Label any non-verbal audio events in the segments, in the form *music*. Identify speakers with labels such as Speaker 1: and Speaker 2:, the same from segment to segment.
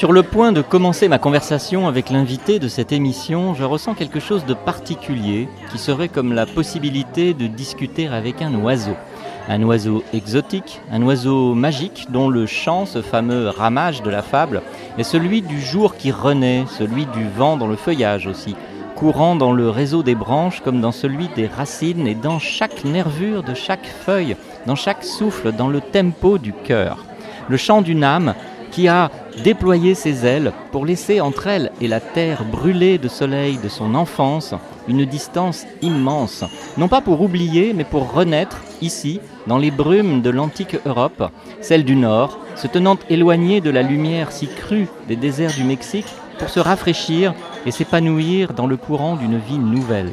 Speaker 1: Sur le point de commencer ma conversation avec l'invité de cette émission, je ressens quelque chose de particulier qui serait comme la possibilité de discuter avec un oiseau. Un oiseau exotique, un oiseau magique dont le chant, ce fameux ramage de la fable, est celui du jour qui renaît, celui du vent dans le feuillage aussi, courant dans le réseau des branches comme dans celui des racines et dans chaque nervure de chaque feuille, dans chaque souffle, dans le tempo du cœur. Le chant d'une âme qui a déployé ses ailes pour laisser entre elle et la terre brûlée de soleil de son enfance une distance immense, non pas pour oublier, mais pour renaître ici, dans les brumes de l'antique Europe, celle du Nord, se tenant éloignée de la lumière si crue des déserts du Mexique, pour se rafraîchir et s'épanouir dans le courant d'une vie nouvelle.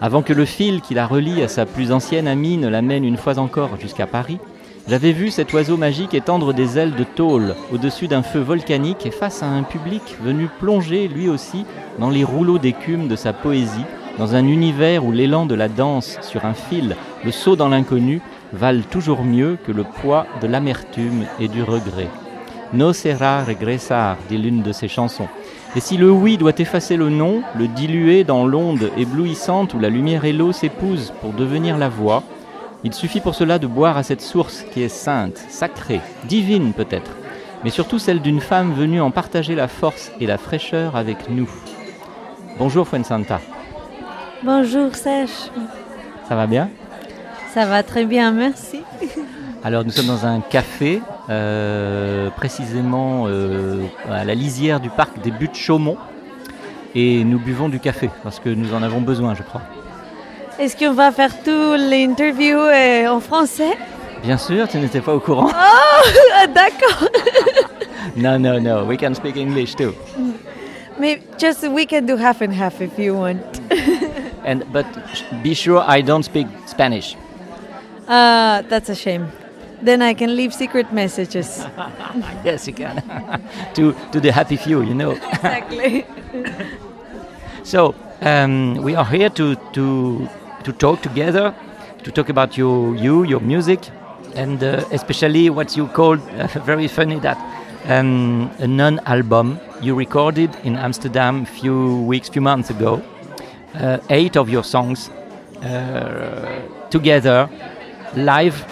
Speaker 1: Avant que le fil qui la relie à sa plus ancienne amie ne l'amène une fois encore jusqu'à Paris, j'avais vu cet oiseau magique étendre des ailes de tôle au-dessus d'un feu volcanique et face à un public venu plonger lui aussi dans les rouleaux d'écume de sa poésie, dans un univers où l'élan de la danse sur un fil, le saut dans l'inconnu, valent toujours mieux que le poids de l'amertume et du regret. No sera regresar, dit l'une de ses chansons. Et si le oui doit effacer le non, le diluer dans l'onde éblouissante où la lumière et l'eau s'épousent pour devenir la voix, il suffit pour cela de boire à cette source qui est sainte, sacrée, divine peut-être, mais surtout celle d'une femme venue en partager la force et la fraîcheur avec nous. Bonjour Fuensanta,
Speaker 2: Bonjour Serge,
Speaker 1: ça va bien?
Speaker 2: Ça va très bien, merci.
Speaker 1: Alors nous sommes dans un café, euh, précisément euh, à la lisière du parc des Buttes Chaumont, et nous buvons du café parce que nous en avons besoin, je crois.
Speaker 2: Est-ce qu'on va faire tout l'interview euh, en français?
Speaker 1: Bien sûr, tu n'étais pas au courant
Speaker 2: Oh, *laughs* d'accord. *laughs*
Speaker 1: No, no, no, we can speak English too.
Speaker 2: Mais just we can do half and half if you want. *laughs*
Speaker 1: And but be sure I don't speak Spanish.
Speaker 2: Uh, that's a shame. Then I can leave secret messages.
Speaker 1: Yes, you can. to to the happy few, you know.
Speaker 2: exactly.
Speaker 1: So um, we are here to to to talk together, to talk about your you, your music, and uh, especially what you called uh, *laughs* very funny that um, a non-album you recorded in Amsterdam a few weeks, few months ago. Uh, eight of your songs uh, together, live.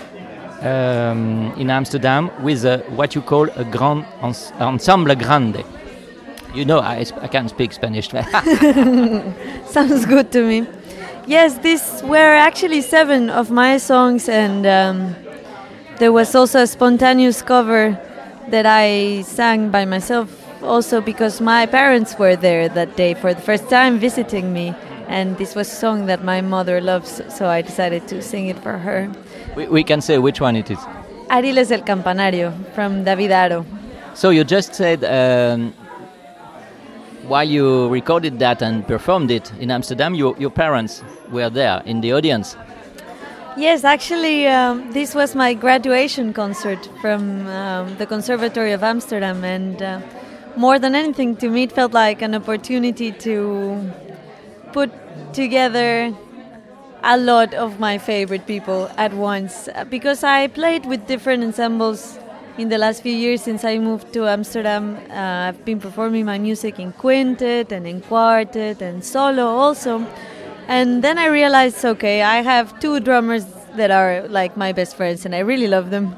Speaker 1: Um, in Amsterdam with a, what you call a grand ens- ensemble grande. You know, I, I can speak Spanish. *laughs* *laughs*
Speaker 2: Sounds good to me. Yes, these were actually seven of my songs, and um, there was also a spontaneous cover that I sang by myself, also because my parents were there that day for the first time visiting me. And this was a song that my mother loves, so I decided to sing it for her.
Speaker 1: we, we can say which one it is.
Speaker 2: Aires del Campanario from David Haro.
Speaker 1: So you just said um, while you recorded that and performed it in Amsterdam, your, your parents were there in the audience.
Speaker 2: Yes, actually, um, this was my graduation concert from um, the Conservatory of Amsterdam, and uh, more than anything, to me, it felt like an opportunity to put together a lot of my favorite people at once uh, because I played with different ensembles in the last few years since I moved to Amsterdam. Uh, I've been performing my music in quintet and in quartet and solo also. And then I realized, okay, I have two drummers that are like my best friends, and I really love them.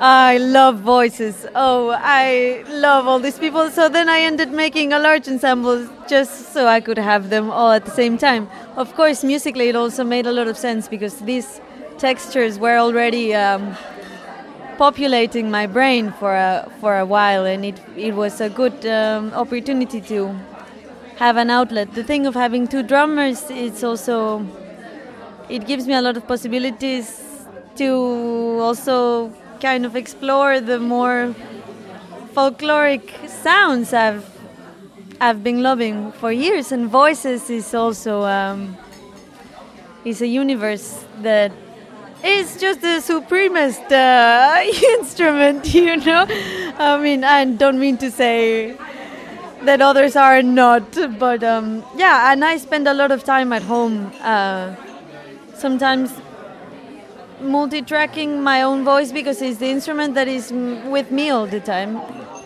Speaker 2: I love voices. Oh, I love all these people. So then I ended making a large ensemble just so I could have them all at the same time. Of course, musically, it also made a lot of sense because these textures were already um, populating my brain for a, for a while, and it, it was a good um, opportunity to have an outlet. The thing of having two drummers, it's also it gives me a lot of possibilities to also kind of explore the more folkloric sounds I've I've been loving for years, and voices is also um, is a universe that is just the supremest uh, *laughs* instrument, *laughs* you know. I mean, I don't mean to say that others are not, but um, yeah, and I spend a lot of time at home. Uh, sometimes multi-tracking my own voice because it's the instrument that is with me all the time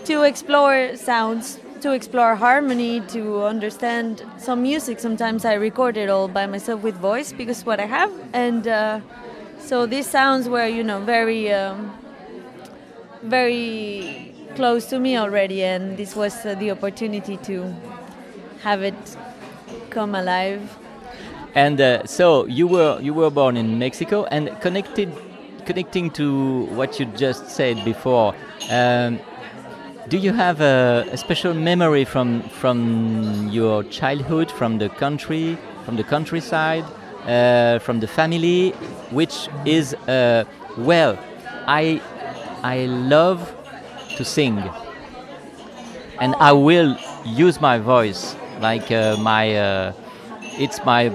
Speaker 2: to explore sounds to explore harmony to understand some music sometimes i record it all by myself with voice because what i have and uh, so these sounds were you know very um, very close to me already and this was uh, the opportunity to have it come alive
Speaker 1: And uh, so you were you were born in Mexico and connected connecting to what you just said before. Um, do you have a, a special memory from from your childhood, from the country, from the countryside, uh, from the family, which is uh, well, I I love to sing, and I will use my voice like uh, my uh, it's my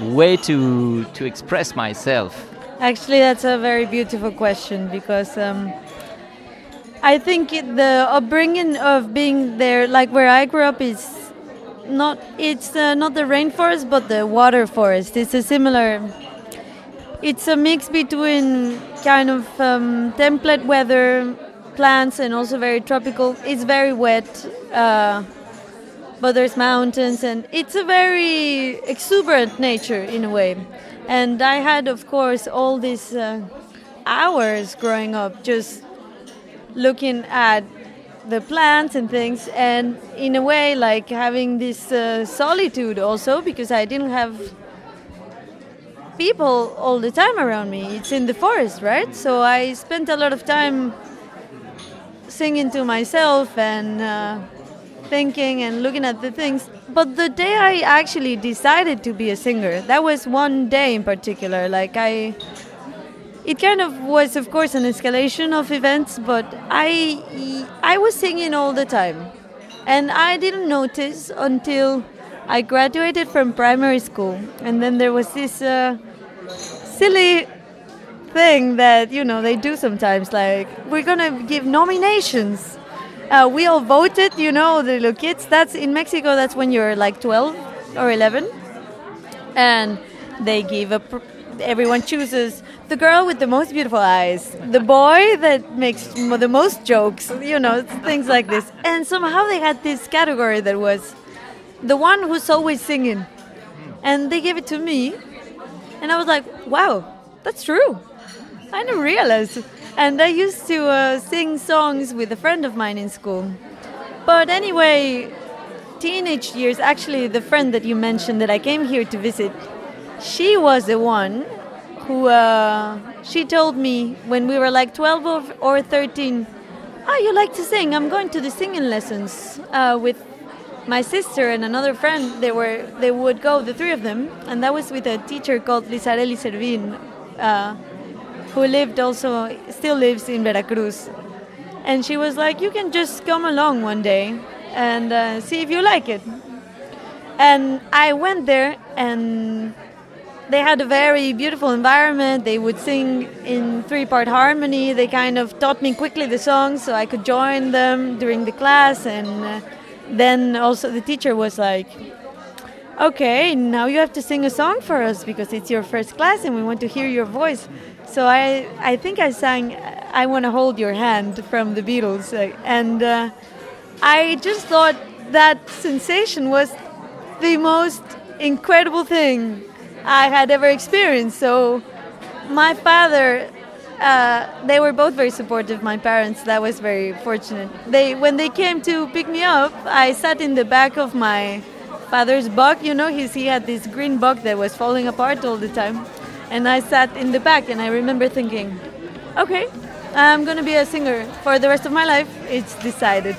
Speaker 1: way to to express myself.
Speaker 2: Actually, that's a very beautiful question because um, I think it, the upbringing of being there, like where I grew up, is not it's uh, not the rainforest but the water forest. It's a similar. It's a mix between kind of um, template weather plants and also very tropical. It's very wet. Uh, but there's mountains and it's a very exuberant nature in a way and i had of course all these uh, hours growing up just looking at the plants and things and in a way like having this uh, solitude also because i didn't have people all the time around me it's in the forest right so i spent a lot of time singing to myself and uh, thinking and looking at the things. But the day I actually decided to be a singer, that was one day in particular. Like I, it kind of was, of course, an escalation of events. But I, I was singing all the time, and I didn't notice until I graduated from primary school, and then there was this uh, silly thing that you know they do sometimes like we're gonna give nominations uh, we all voted, you know, the little kids. That's in Mexico. That's when you're like 12 or 11, and they give a. Everyone chooses the girl with the most beautiful eyes, the boy that makes the most jokes, you know, things like this. And somehow they had this category that was the one who's always singing, and they gave it to me, and I was like, wow, that's true. I didn't. And I used to uh, sing songs with a friend of mine in school. But anyway, teenage years, actually, the friend that you mentioned that I came here to visit, she was the one who, uh, she told me when we were like 12 or, or 13, oh, you like to sing? I'm going to the singing lessons uh, with my sister and another friend. They were they would go, the three of them, and that was with a teacher called Lizarelli Servin. Uh, who lived also still lives in Veracruz, and she was like, "You can just come along one day and uh, see if you like it." And I went there, and they had a very beautiful environment. They would sing in three-part harmony. They kind of taught me quickly the songs, so I could join them during the class. And uh, then also the teacher was like, "Okay, now you have to sing a song for us because it's your first class, and we want to hear your voice." So I, I think I sang "I Want to Hold Your Hand" from the Beatles, uh, and uh, I just thought that sensation was the most incredible thing I had ever experienced. So my father, uh, they were both very supportive. My parents, that was very fortunate. They, when they came to pick me up, I sat in the back of my father's bug. You know, he's, he had this green bug that was falling apart all the time and I sat in the back and I remember thinking, okay, I'm gonna be a singer for the rest of my life. It's decided.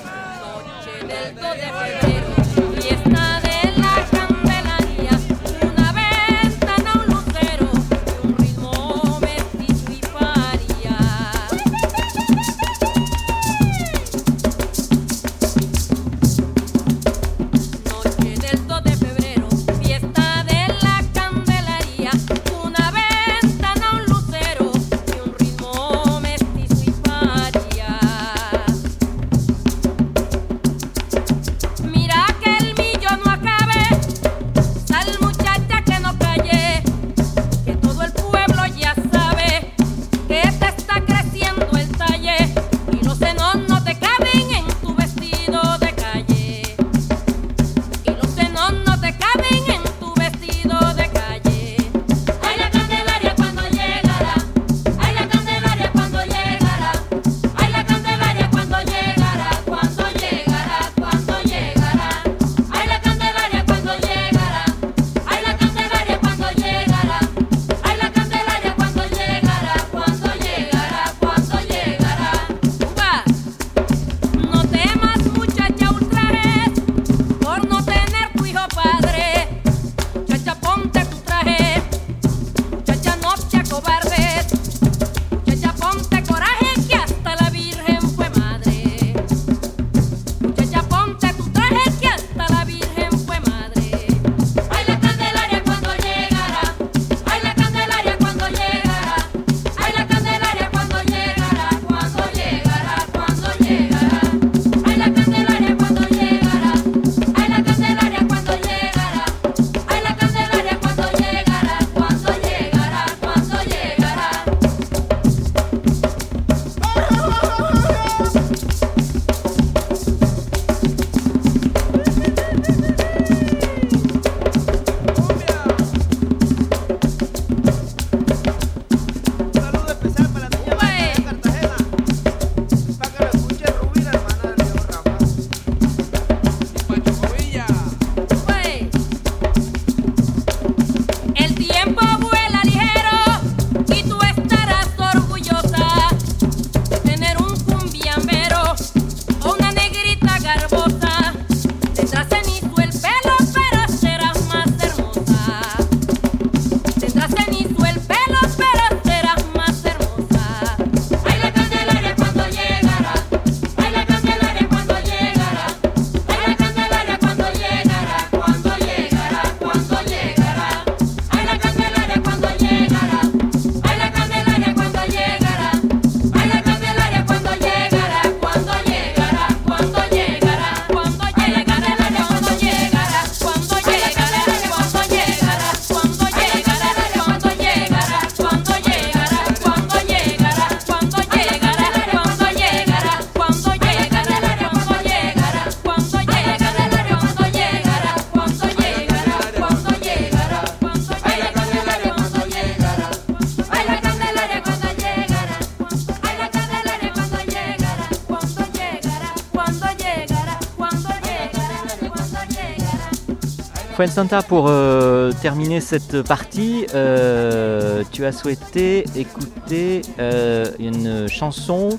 Speaker 1: Fuensanta, pour euh, terminer cette partie, euh, tu as souhaité écouter euh, une chanson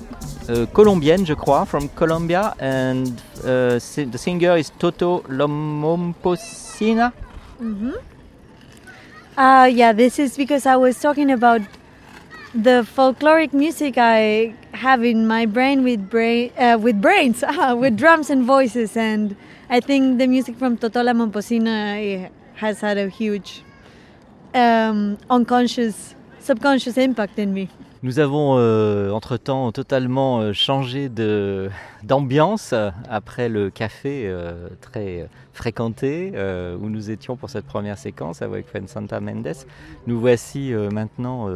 Speaker 1: euh, colombienne, je crois, from Colombia, and uh, the singer is Toto Lomomposina.
Speaker 2: Mm-hmm. Uh, yeah, this is because I was talking about the folkloric music I have in my brain with brain uh, with brains, *laughs* with drums and voices, and I think the music from Totola Momposina eh, has had a huge um, unconscious, subconscious impact in me.
Speaker 1: Nous avons euh, entre-temps totalement euh, changé *laughs* d'ambiance euh, après le café euh, très fréquenté euh, où nous étions pour cette première séquence avec Fuensanta Mendes. Nous voici maintenant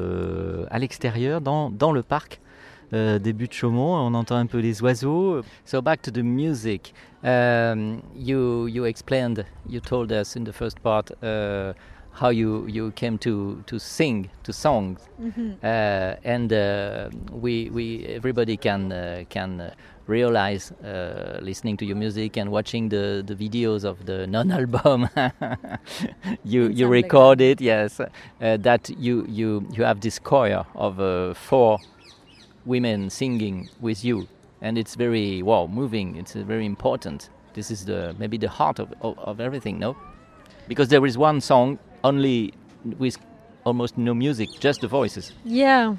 Speaker 1: à l'extérieur, dans, dans le parc euh, des Buttes Chaumont. On entend un peu les oiseaux. So back to the music. Um, you, you explained, you told us in the first part uh, how you, you came to, to sing, to songs uh, and uh, we, we everybody can uh, can uh, realize uh, listening to your music and watching the, the videos of the non-album *laughs* you you
Speaker 2: Sound like
Speaker 1: record it yes uh, that you you you have this choir of uh, four women singing with you. And it's very wow moving. It's uh, very important. This is the maybe the heart of, of, of everything no? Because there is one song only with almost no music just the voices.
Speaker 2: Yeah.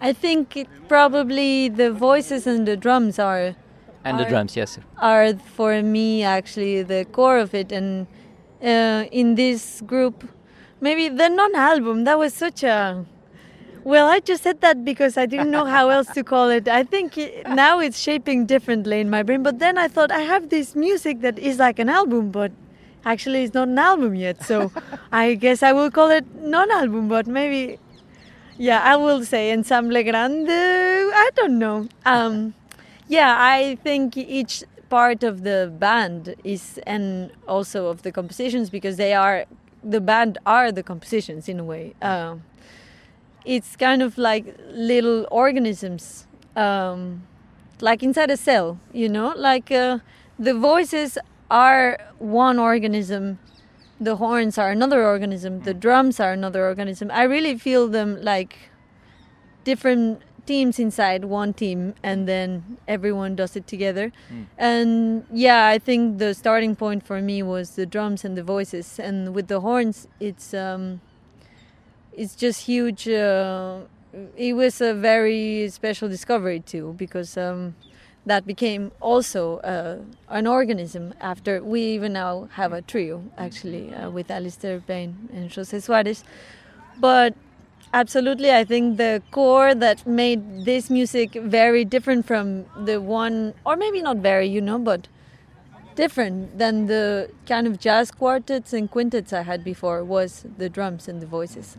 Speaker 2: I think it probably the voices and the drums are
Speaker 1: and the drums yes.
Speaker 2: are for me actually the core of it. And uh, in this group maybe the non-album that was such a well i just said that because i didn't know how else to call it i think it, now it's shaping differently in my brain but then i thought i have this music that is like an album but actually it's not an album yet so *laughs* i guess i will call it non-album but maybe yeah i will say ensemble grande i don't know um, yeah, I think each part of the band is, and also of the compositions, because they are, the band are the compositions in a way. Uh, it's kind of like little organisms, um, like inside a cell, you know? Like uh, the voices are one organism, the horns are another organism, the drums are another organism. I really feel them like different teams inside one team and then everyone does it together and yeah i think the starting point for me was the drums and the voices and with the horns it's um it's just huge uh, it was a very special discovery too because um that became also uh, an organism after we even now have a trio actually uh, with Alistair Payne and Jose Suarez but absolutely i think the core that made this music very different from the one or maybe not very you know but different than the kind of jazz quartets and quintets i had before was the drums and the voices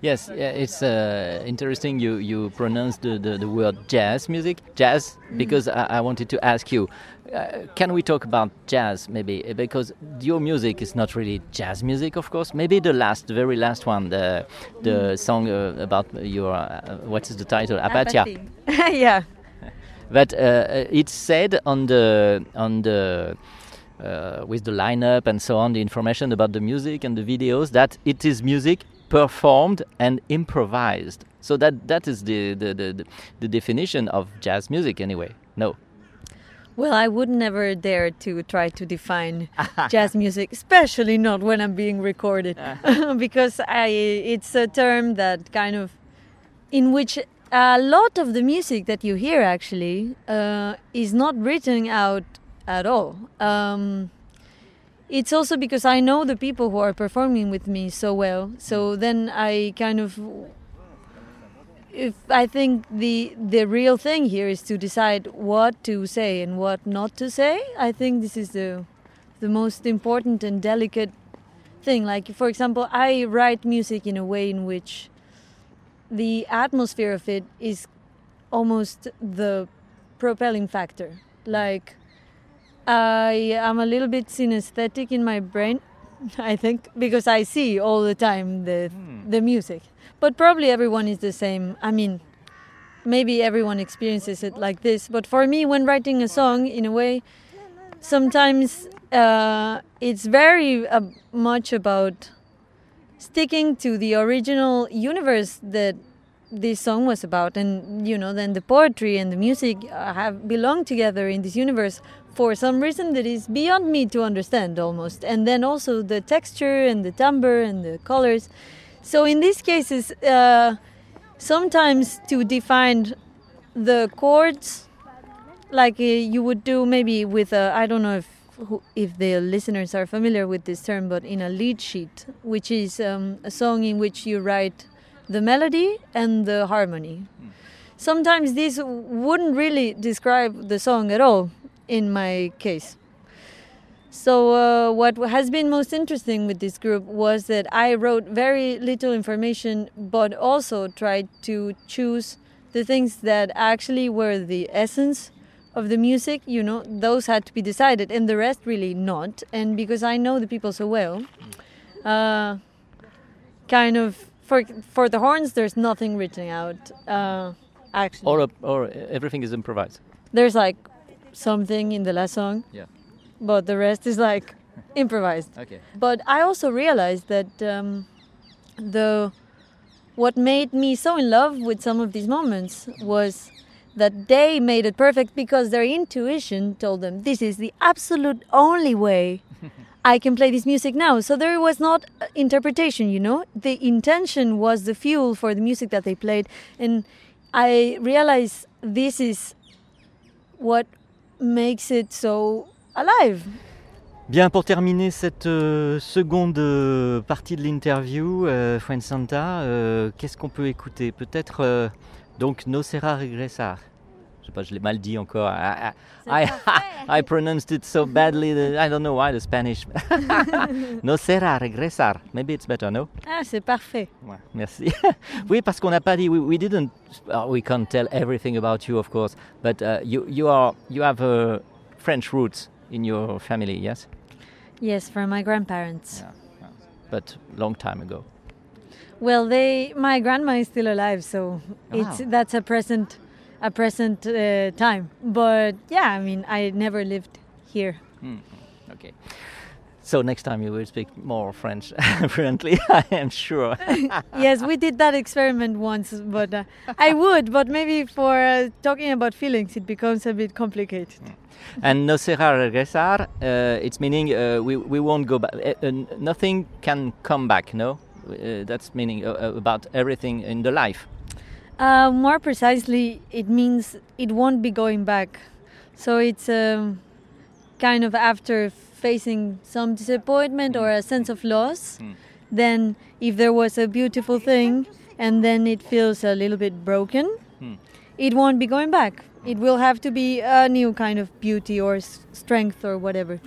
Speaker 1: Yes, it's uh, interesting you, you pronounce the, the, the word jazz music, jazz, because I, I wanted to ask you, uh, can we talk about jazz maybe? Uh, Because your music is not really jazz music, of course. Maybe the last, the very last one, the, the song uh, about your, uh, what is the title? Apatia. *laughs*
Speaker 2: yeah *laughs*
Speaker 1: But uh, it's said on the on the uh, with the lineup and so on, the information about the music and the videos that it is music performed and improvised. So that that is the the, the, the, definition of jazz music anyway. No.
Speaker 2: Well, I would never dare to try to define *laughs* jazz music, especially not when I'm being recorded, *laughs* because I, it's a term that kind of, in which a lot of the music that you hear actually uh, is not written out at all. Um, it's also because I know the people who are performing with me so well, so mm. then I kind of if I think the the real thing here is to decide what to say and what not to say. I think this is the the most important and delicate thing. Like for example, I write music in a way in which the atmosphere of it is almost the propelling factor. Like I am a little bit synesthetic in my brain, I think, because I see all the time the the music. But probably everyone is the same. I mean, maybe everyone experiences it like this. But for me, when writing a song, in a way, sometimes uh, it's very uh, much about sticking to the original universe that this song was about and you know then the poetry and the music uh, have belong together in this universe for some reason that is beyond me to understand almost. And then also the texture and the timbre and the colors. So in these cases uh, sometimes to define the chords like uh, you would do maybe with a i don't know if if the listeners are familiar with this term but in a lead sheet which is um, a song in which you write the melody and the harmony. Sometimes this wouldn't really describe the song at all in my case. So uh, what has been most interesting with this group was that i wrote very little information but also tried to choose the things that actually were the essence of the music you know those had to be decided and the rest really not. And because i know the people so well uh, kind of for for the horns there's nothing written out uh, actually.
Speaker 1: Or, a, or everything is improvised.
Speaker 2: there's like something in the last song
Speaker 1: Yeah.
Speaker 2: but the rest is like *laughs* improvised
Speaker 1: Okay.
Speaker 2: but i also realized that um, the what made me so in love with some of these moments was that they made it perfect because their intuition told them this is the absolute only way *laughs* I can play this music now. So there was not interpretation, you know. The intention was the fuel for the music that they played, and I realized this is what makes it so alive.
Speaker 1: Bien, pour terminer cette euh, seconde euh, partie de l'interview, euh, Fuensanta, euh, qu'est-ce qu'on peut écouter? Peut-être donc No Será Regresar. Je sais pas, je l'ai mal dit encore. I, I, I, I pronounced it so badly that I don't know why the Spanish. *laughs* no Será Regresar. Maybe it's better, no?
Speaker 2: Ah, c'est parfait.
Speaker 1: Ouais, merci. *laughs* oui, parce qu'on n'a pas dit. We, we didn't. uh, we can't tell everything about you, of course. But uh, you you are you have uh, French roots in your family, yes?
Speaker 2: Yes, from my grandparents.
Speaker 1: Yeah. But long time ago.
Speaker 2: Well, they my grandma is still alive, so it's
Speaker 1: Wow.
Speaker 2: that's a present a present uh, time. But yeah, I mean, I never lived here.
Speaker 1: Mm, okay. So next time you will speak more French *laughs* fluently, *laughs* I am sure. *laughs*
Speaker 2: yes, we did that experiment once, but uh, I would, but maybe for uh, talking about feelings, it becomes a bit complicated.
Speaker 1: and no será regresar, uh, it's meaning uh, we, we won't go back. Uh, uh, nothing can come back, no? Uh, that's meaning about everything in the life.
Speaker 2: Uh, more precisely, it means it won't be going back. So it's um, kind of after facing some disappointment or a sense of loss,
Speaker 1: Mm.
Speaker 2: then if there was a beautiful thing and then it feels a little bit broken,
Speaker 1: Mm.
Speaker 2: it won't be going back. It will have to be a new kind of beauty or s- strength or whatever.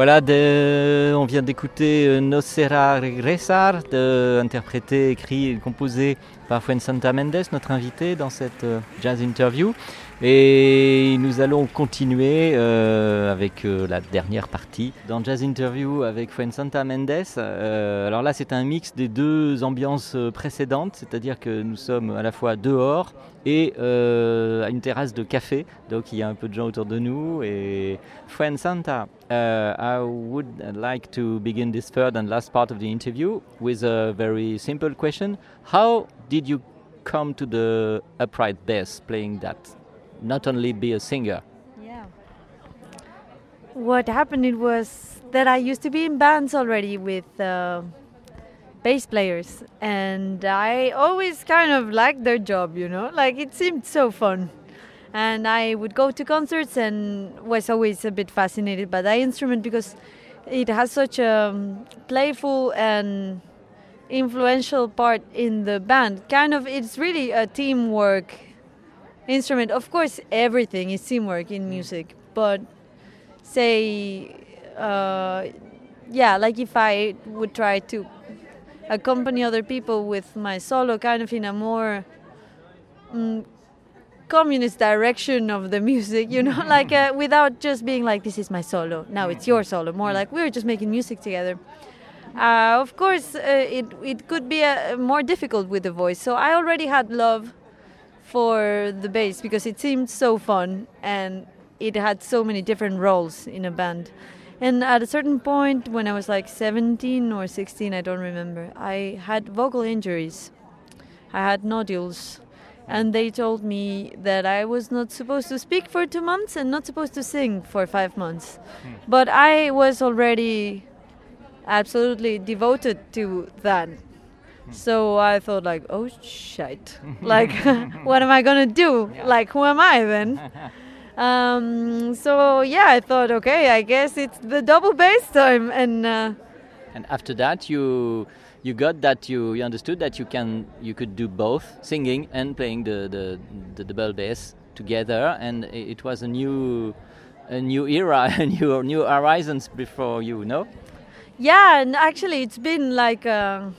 Speaker 1: Voilà, des on vient d'écouter euh, No Será Regresar, interprété, écrit et composé par Fuensanta Mendes, notre invité dans cette euh, jazz interview. Et nous allons continuer euh, avec euh, la dernière partie dans Jazz Interview avec Fuensanta Mendes. Euh, alors là, c'est un mix des deux ambiances euh, précédentes, c'est-à-dire que nous sommes à la fois dehors et à une terrasse de café, donc il y a un peu de gens autour de nous. Et Fuensanta, uh, I would like to begin this third and last part of the interview with a very simple question. How did you come to the upright bass playing that? Not only be a singer.
Speaker 2: Yeah. What happened it was that I used to be in bands already with uh, bass players, and I always kind of liked their job, you know, like it seemed so fun. And I would go to concerts and was always a bit fascinated by that instrument because it has such a um, playful and influential part in the band. Kind of, it's really a teamwork instrument. Of course, everything is teamwork in music, but say, uh, yeah, like if I would try to accompany other people with my solo, kind of in a more mm, communist direction of the music, you know, like uh, without just being like, this is my solo, now it's your solo, more like we were just making music together. Uh, of course, uh, it, it could be uh more difficult with the voice. So I already had love for the bass because it seemed so fun and it had so many different roles in a band. And at a certain point, when I was like 17 or 16, I don't remember, I had vocal injuries. I had nodules. And they told me that I was not supposed to speak for two months and not supposed to sing for five months. But I was already absolutely devoted to that. So I thought like, oh shit, *laughs* like *laughs* what am I gonna do? Like who am I then? *laughs* Um, so yeah, I thought, okay, I guess it's the double bass time, and uh,
Speaker 1: And after that, you you got that you, you understood that you can you could do both singing and playing the the, the double bass together, and it was a new a new era, *laughs* a new new horizons before you. No.
Speaker 2: yeah, and actually it's been like. Uh,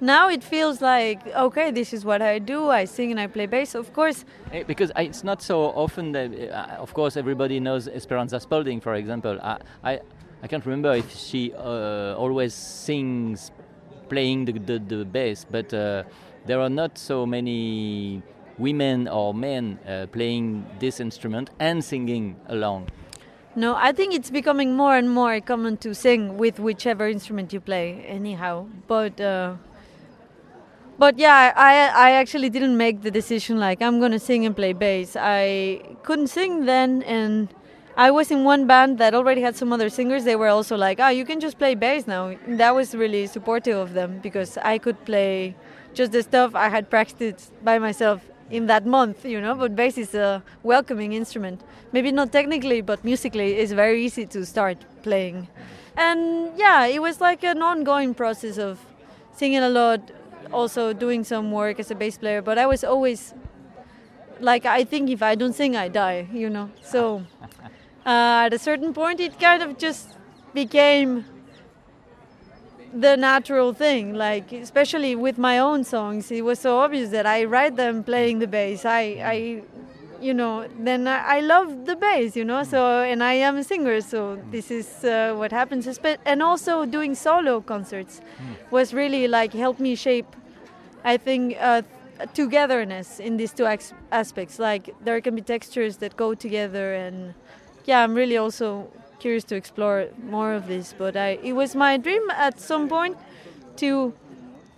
Speaker 2: now it feels like okay, this is what I do. I sing and I play bass. Of course,
Speaker 1: Eh, Because it's not so often that, uh, of course, everybody knows Esperanza Spalding, for example. I, I, I can't remember if she uh, always sings playing the, the, the bass, but uh, there are not so many women or men uh, playing this instrument and singing along.
Speaker 2: No, I think it's becoming more and more common to sing with whichever instrument you play, anyhow. But uh, but yeah, I I actually didn't make the decision like I'm gonna sing and play bass. I couldn't sing then, and I was in one band that already had some other singers. They were also like, "Ah, you can just play bass now." That was really supportive of them because I could play just the stuff I had practiced by myself in that month, you know. But bass is a welcoming instrument. Maybe not technically, but musically, it's very easy to start playing. And yeah, it was like an ongoing process of singing a lot, also doing some work as a bass player. But I was always like, I think if I don't sing, I die, you know. So uh, at a certain point, it kind of just became the natural thing like especially with my own songs. It was so obvious that i write them playing the bass. I i you know then i, I love the bass you know? So and i am a singer so this is uh, what happens. And also doing solo concerts was really like helped me shape i think uh, togetherness in these two aspects. Like there can be textures that go together and yeah i'm really also curious to explore more of this but I, it was my dream at some point to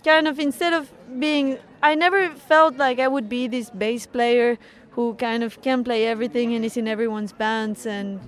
Speaker 2: kind of instead of being i never felt like i would be this bass player who kind of can play everything and is in everyone's bands and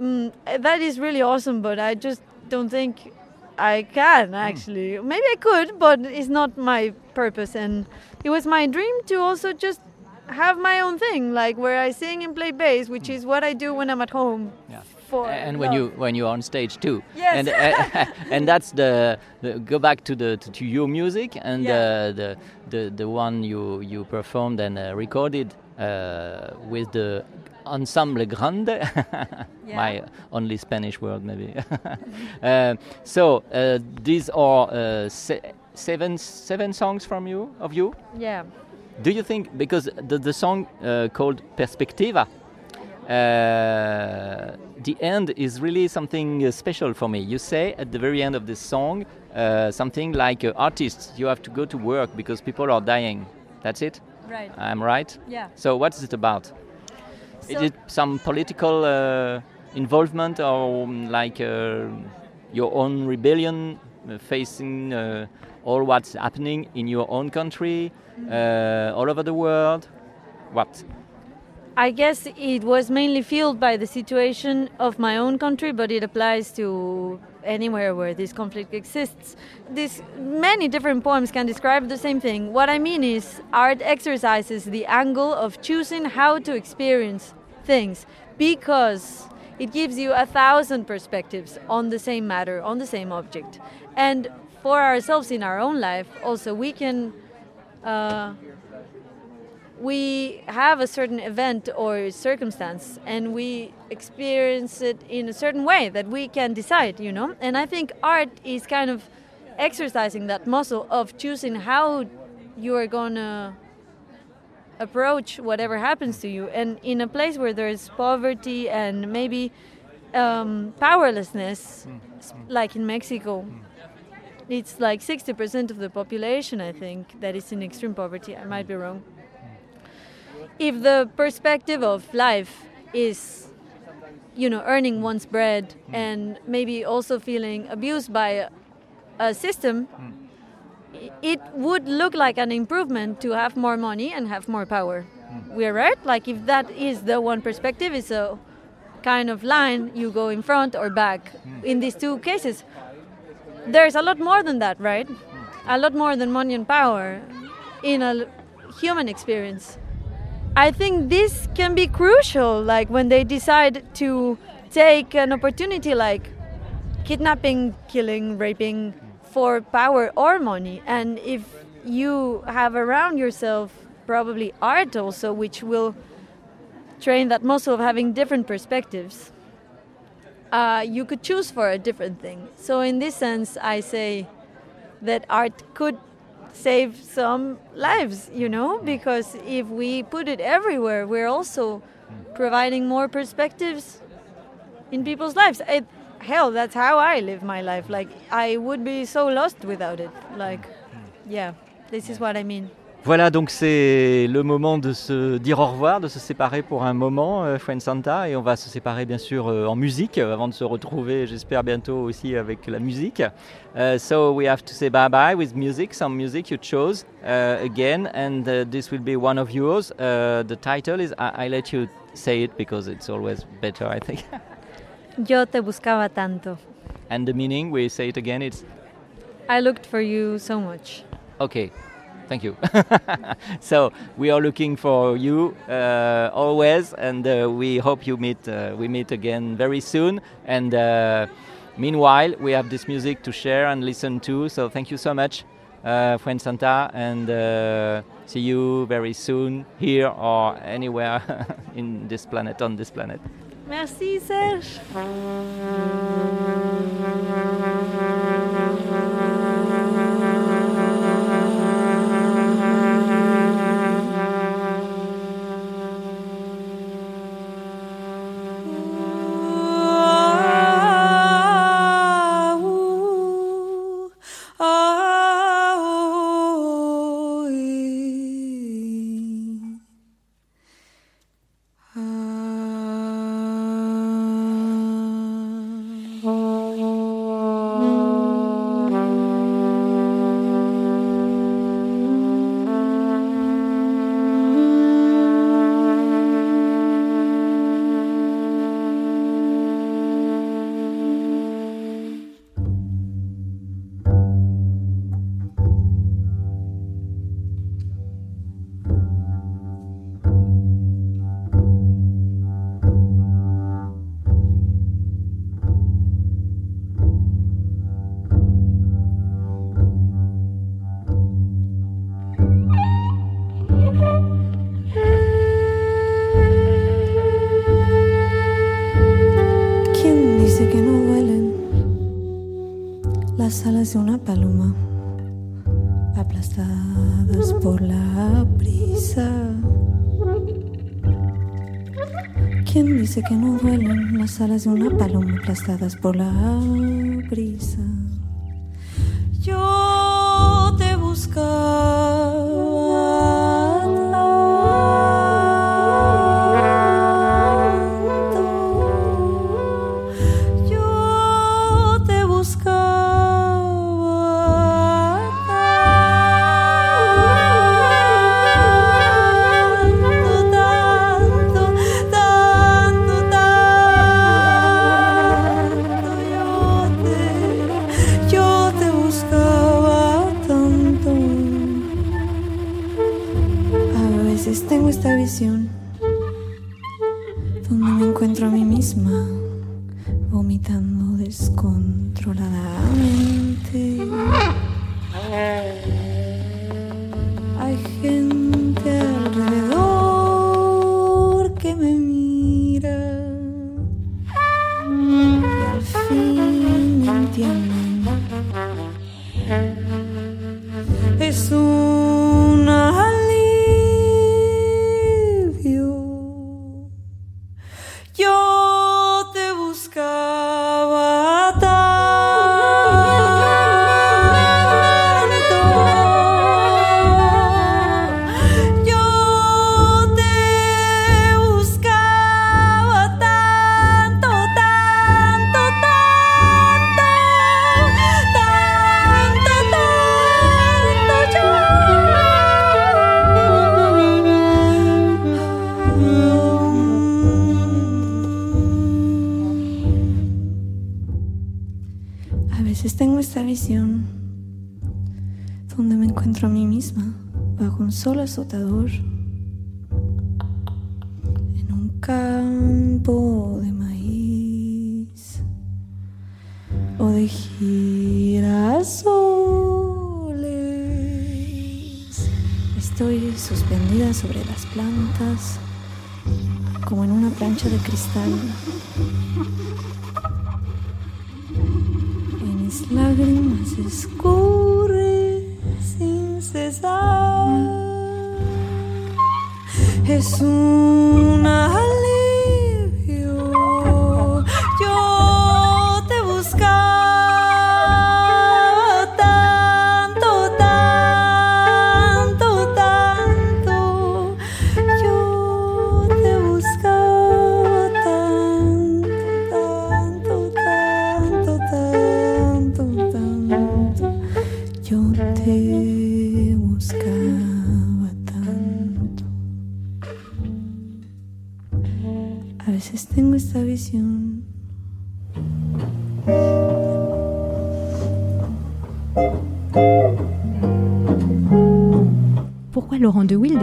Speaker 2: mm, that is really awesome but i just don't think i can actually. Maybe i could but it's not my purpose and it was my dream to also just have my own thing like where i sing and play bass which is what i do when i'm at home
Speaker 1: Yeah.
Speaker 2: for
Speaker 1: and when
Speaker 2: love.
Speaker 1: you when you're on stage too.
Speaker 2: Yes.
Speaker 1: And uh, *laughs* and that's the, the go back to the to, to your music and
Speaker 2: Yeah.
Speaker 1: uh, the the the one you you performed and uh, recorded uh, with the Ensemble Grande. *laughs* My only Spanish word maybe. *laughs* uh, so uh, these are uh, se- seven seven songs from you of you.
Speaker 2: yeah
Speaker 1: Do you think because the the song uh, called Perspectiva, uh, the end is really something uh, special for me. You say at the very end of this song uh, something like uh, artists, you have to go to work because people are dying. That's it.
Speaker 2: right
Speaker 1: I'm right.
Speaker 2: yeah
Speaker 1: So what's it about? is it some political uh, involvement or um, like uh, your own rebellion facing uh, all what's happening in your own country, uh, all over the world? What?
Speaker 2: I guess it was mainly fueled by the situation of my own country, but it applies to anywhere where this conflict exists. This many different poems can describe the same thing. What I mean is, art exercises the angle of choosing how to experience things because it gives you a thousand perspectives on the same matter, on the same object, and for ourselves in our own life, also we can. Uh, we have a certain event or circumstance and we experience it in a certain way that we can decide, you know? And I think art is kind of exercising that muscle of choosing how you are going to approach whatever happens to you. And in a place where there's poverty and maybe um, powerlessness, s- like in Mexico, mm. it's like 60% of the population, I think, that is in extreme poverty. I might be mm. wrong. If the perspective of life is, you know, earning one's bread and maybe also feeling abused by a, a system, it would look like an improvement to have more money and have more power. Hmm. We're right? Like, if that is the one perspective, it's a kind of line you go in front or back hmm. in these two cases there's a lot more than that, right? Hmm. A lot more than money and power in a human experience. I think this can be crucial, like when they decide to take an opportunity like kidnapping, killing, raping for power or money. And if you have around yourself probably art also, which will train that muscle of having different perspectives uh, you could choose for a different thing. So, in this sense, I say that art could save some lives, you know, because if we put it everywhere, we're also providing more perspectives in people's lives. It, hell, that's how I live my life. Like, I would be so lost without it. Like, yeah, this is what I mean.
Speaker 1: Voilà, donc c'est le moment de se dire au revoir, de se séparer pour un moment, euh, Fuen Santa, et on va se séparer bien sûr euh, en musique euh, avant de se retrouver, j'espère bientôt aussi avec la musique. Uh, so we have to say bye bye with music, some music you chose uh, again, and uh, this will be one of yours. Uh, the title is I, I let you say it because it's always better, I think. *laughs*
Speaker 2: Yo te buscaba tanto.
Speaker 1: and the meaning, we say it again. It's
Speaker 2: I looked for you so much.
Speaker 1: Okay, thank you. *laughs* so we are looking for you uh, always, and uh, we hope you meet. Uh, we meet again very soon. And uh, meanwhile, we have this music to share and listen to. So thank you so much, uh, Fuensanta, and uh, see you very soon here or anywhere *laughs* in this planet on this planet.
Speaker 2: Merci, Serge.
Speaker 3: ¿Quién dice que no duelen las alas de una paloma aplastadas por la brisa?